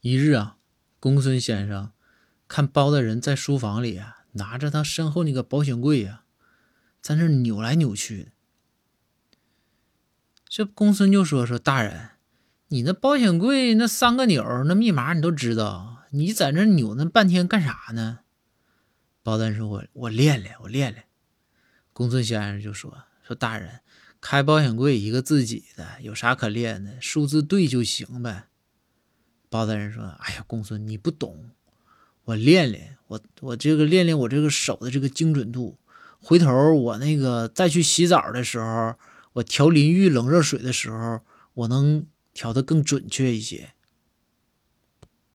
一日啊，公孙先生看包大人在书房里啊，拿着他身后那个保险柜呀，在那扭来扭去的。这公孙就说：“说大人，你那保险柜那三个钮，那密码你都知道，你在那扭那半天干啥呢？”包大人说：“我我练练，我练练。”公孙先生就说：“说大人，开保险柜一个自己的，有啥可练的？数字对就行呗。”包大人说：“哎呀，公孙你不懂，我练练，我我这个练练我这个手的这个精准度，回头我那个再去洗澡的时候。”我调淋浴冷热水的时候，我能调的更准确一些。